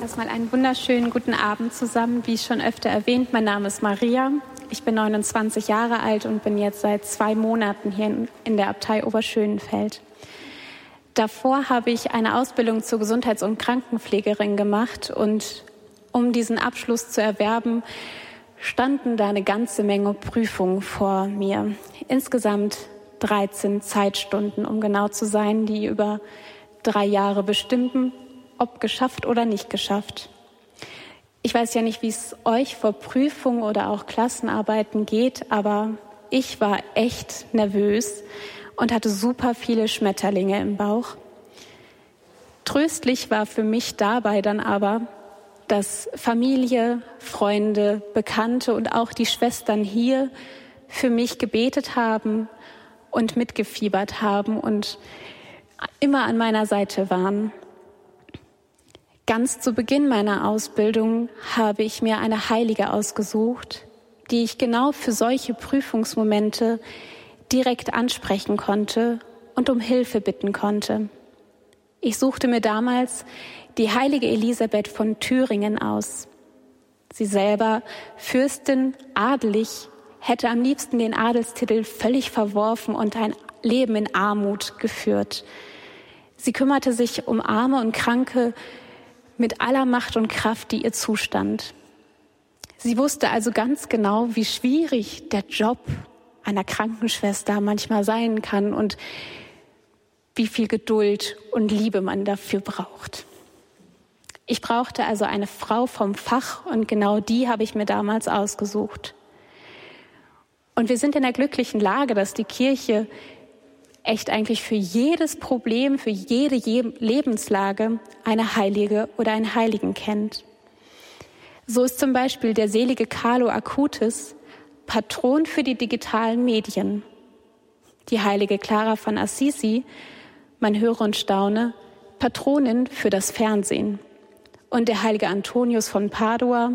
Erstmal einen wunderschönen guten Abend zusammen. Wie schon öfter erwähnt, mein Name ist Maria. Ich bin 29 Jahre alt und bin jetzt seit zwei Monaten hier in der Abtei Oberschönenfeld. Davor habe ich eine Ausbildung zur Gesundheits- und Krankenpflegerin gemacht und um diesen Abschluss zu erwerben, standen da eine ganze Menge Prüfungen vor mir. Insgesamt 13 Zeitstunden, um genau zu sein, die über drei Jahre bestimmten, ob geschafft oder nicht geschafft. Ich weiß ja nicht, wie es euch vor Prüfungen oder auch Klassenarbeiten geht, aber ich war echt nervös und hatte super viele Schmetterlinge im Bauch. Tröstlich war für mich dabei dann aber, dass Familie, Freunde, Bekannte und auch die Schwestern hier für mich gebetet haben und mitgefiebert haben und immer an meiner Seite waren. Ganz zu Beginn meiner Ausbildung habe ich mir eine Heilige ausgesucht, die ich genau für solche Prüfungsmomente direkt ansprechen konnte und um Hilfe bitten konnte. Ich suchte mir damals die heilige Elisabeth von Thüringen aus. Sie selber, Fürstin, adelig, hätte am liebsten den Adelstitel völlig verworfen und ein Leben in Armut geführt. Sie kümmerte sich um Arme und Kranke mit aller Macht und Kraft, die ihr zustand. Sie wusste also ganz genau, wie schwierig der Job einer Krankenschwester manchmal sein kann und wie viel Geduld und Liebe man dafür braucht. Ich brauchte also eine Frau vom Fach und genau die habe ich mir damals ausgesucht. Und wir sind in der glücklichen Lage, dass die Kirche echt eigentlich für jedes Problem, für jede Lebenslage eine Heilige oder einen Heiligen kennt. So ist zum Beispiel der selige Carlo Acutis Patron für die digitalen Medien. Die heilige Clara von Assisi, man höre und staune, Patronin für das Fernsehen und der heilige Antonius von Padua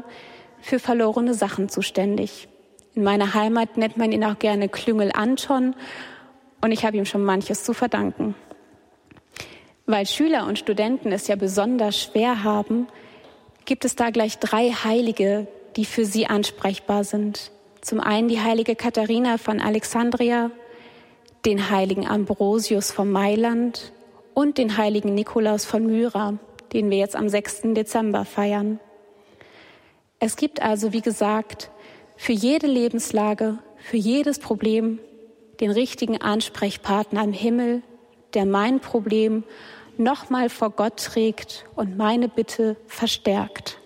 für verlorene Sachen zuständig. In meiner Heimat nennt man ihn auch gerne Klüngel Anton und ich habe ihm schon manches zu verdanken. Weil Schüler und Studenten es ja besonders schwer haben, gibt es da gleich drei Heilige, die für sie ansprechbar sind. Zum einen die heilige Katharina von Alexandria, den heiligen Ambrosius von Mailand und den heiligen Nikolaus von Myra den wir jetzt am 6. Dezember feiern. Es gibt also, wie gesagt, für jede Lebenslage, für jedes Problem den richtigen Ansprechpartner im Himmel, der mein Problem nochmal vor Gott trägt und meine Bitte verstärkt.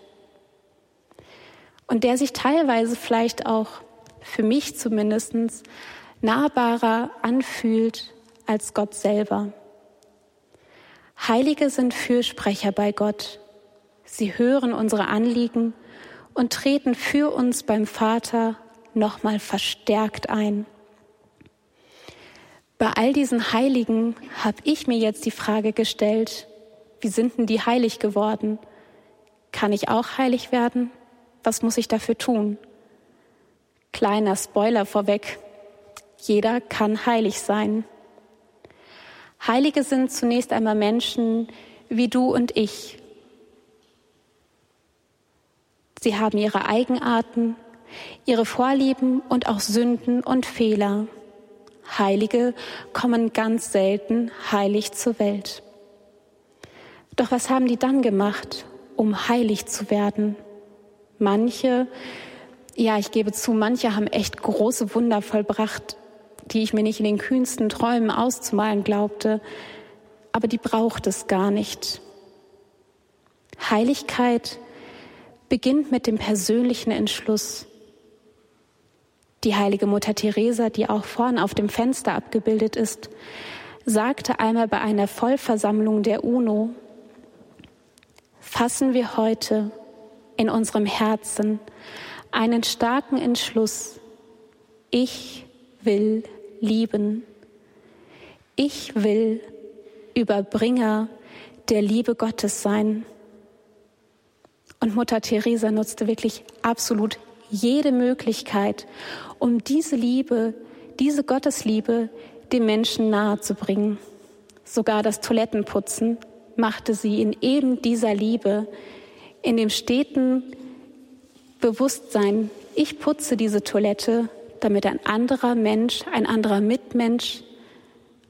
Und der sich teilweise vielleicht auch, für mich zumindest, nahbarer anfühlt als Gott selber. Heilige sind Fürsprecher bei Gott. Sie hören unsere Anliegen und treten für uns beim Vater nochmal verstärkt ein. Bei all diesen Heiligen habe ich mir jetzt die Frage gestellt, wie sind denn die heilig geworden? Kann ich auch heilig werden? Was muss ich dafür tun? Kleiner Spoiler vorweg. Jeder kann heilig sein. Heilige sind zunächst einmal Menschen wie du und ich. Sie haben ihre Eigenarten, ihre Vorlieben und auch Sünden und Fehler. Heilige kommen ganz selten heilig zur Welt. Doch was haben die dann gemacht, um heilig zu werden? Manche, ja, ich gebe zu, manche haben echt große Wunder vollbracht, die ich mir nicht in den kühnsten Träumen auszumalen glaubte, aber die braucht es gar nicht. Heiligkeit beginnt mit dem persönlichen Entschluss. Die heilige Mutter Teresa, die auch vorn auf dem Fenster abgebildet ist, sagte einmal bei einer Vollversammlung der UNO, fassen wir heute in unserem Herzen einen starken Entschluss, ich will lieben. Ich will Überbringer der Liebe Gottes sein. Und Mutter Teresa nutzte wirklich absolut jede Möglichkeit, um diese Liebe, diese Gottesliebe dem Menschen nahezubringen. Sogar das Toilettenputzen machte sie in eben dieser Liebe in dem steten Bewusstsein, ich putze diese Toilette, damit ein anderer Mensch, ein anderer Mitmensch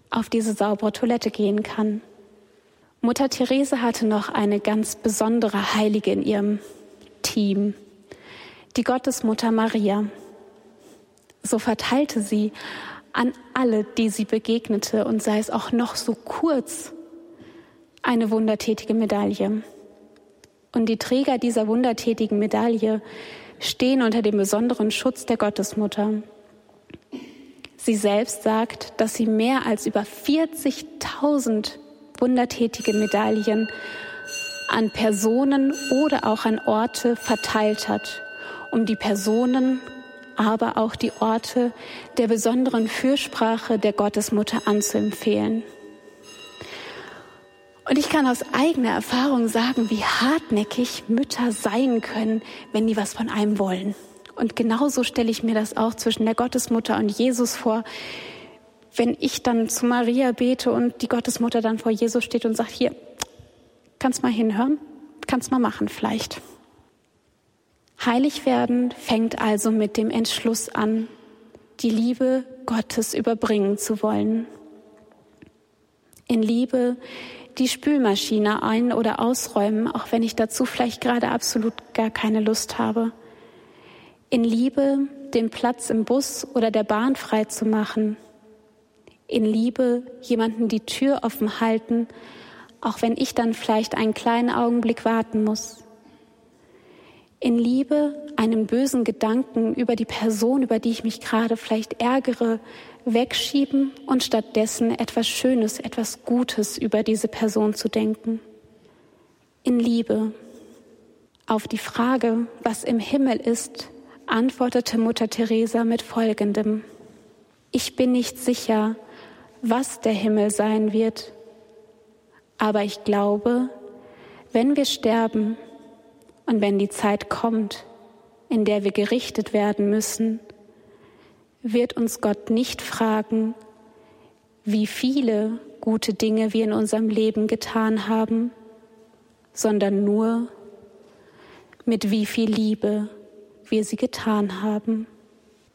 auf diese saubere Toilette gehen kann. Mutter Therese hatte noch eine ganz besondere Heilige in ihrem Team, die Gottesmutter Maria. So verteilte sie an alle, die sie begegnete, und sei es auch noch so kurz, eine wundertätige Medaille. Und die Träger dieser wundertätigen Medaille stehen unter dem besonderen Schutz der Gottesmutter. Sie selbst sagt, dass sie mehr als über 40.000 wundertätige Medaillen an Personen oder auch an Orte verteilt hat, um die Personen, aber auch die Orte der besonderen Fürsprache der Gottesmutter anzuempfehlen. Und ich kann aus eigener Erfahrung sagen, wie hartnäckig Mütter sein können, wenn die was von einem wollen. Und genauso stelle ich mir das auch zwischen der Gottesmutter und Jesus vor. Wenn ich dann zu Maria bete und die Gottesmutter dann vor Jesus steht und sagt, hier, kannst mal hinhören, kannst mal machen vielleicht. Heilig werden fängt also mit dem Entschluss an, die Liebe Gottes überbringen zu wollen. In Liebe die Spülmaschine ein- oder ausräumen, auch wenn ich dazu vielleicht gerade absolut gar keine Lust habe. In Liebe den Platz im Bus oder der Bahn frei zu machen. In Liebe jemanden die Tür offen halten, auch wenn ich dann vielleicht einen kleinen Augenblick warten muss. In Liebe einen bösen Gedanken über die Person, über die ich mich gerade vielleicht ärgere, wegschieben und stattdessen etwas Schönes, etwas Gutes über diese Person zu denken. In Liebe. Auf die Frage, was im Himmel ist, antwortete Mutter Teresa mit folgendem. Ich bin nicht sicher, was der Himmel sein wird, aber ich glaube, wenn wir sterben und wenn die Zeit kommt, in der wir gerichtet werden müssen, wird uns Gott nicht fragen, wie viele gute Dinge wir in unserem Leben getan haben, sondern nur, mit wie viel Liebe wir sie getan haben.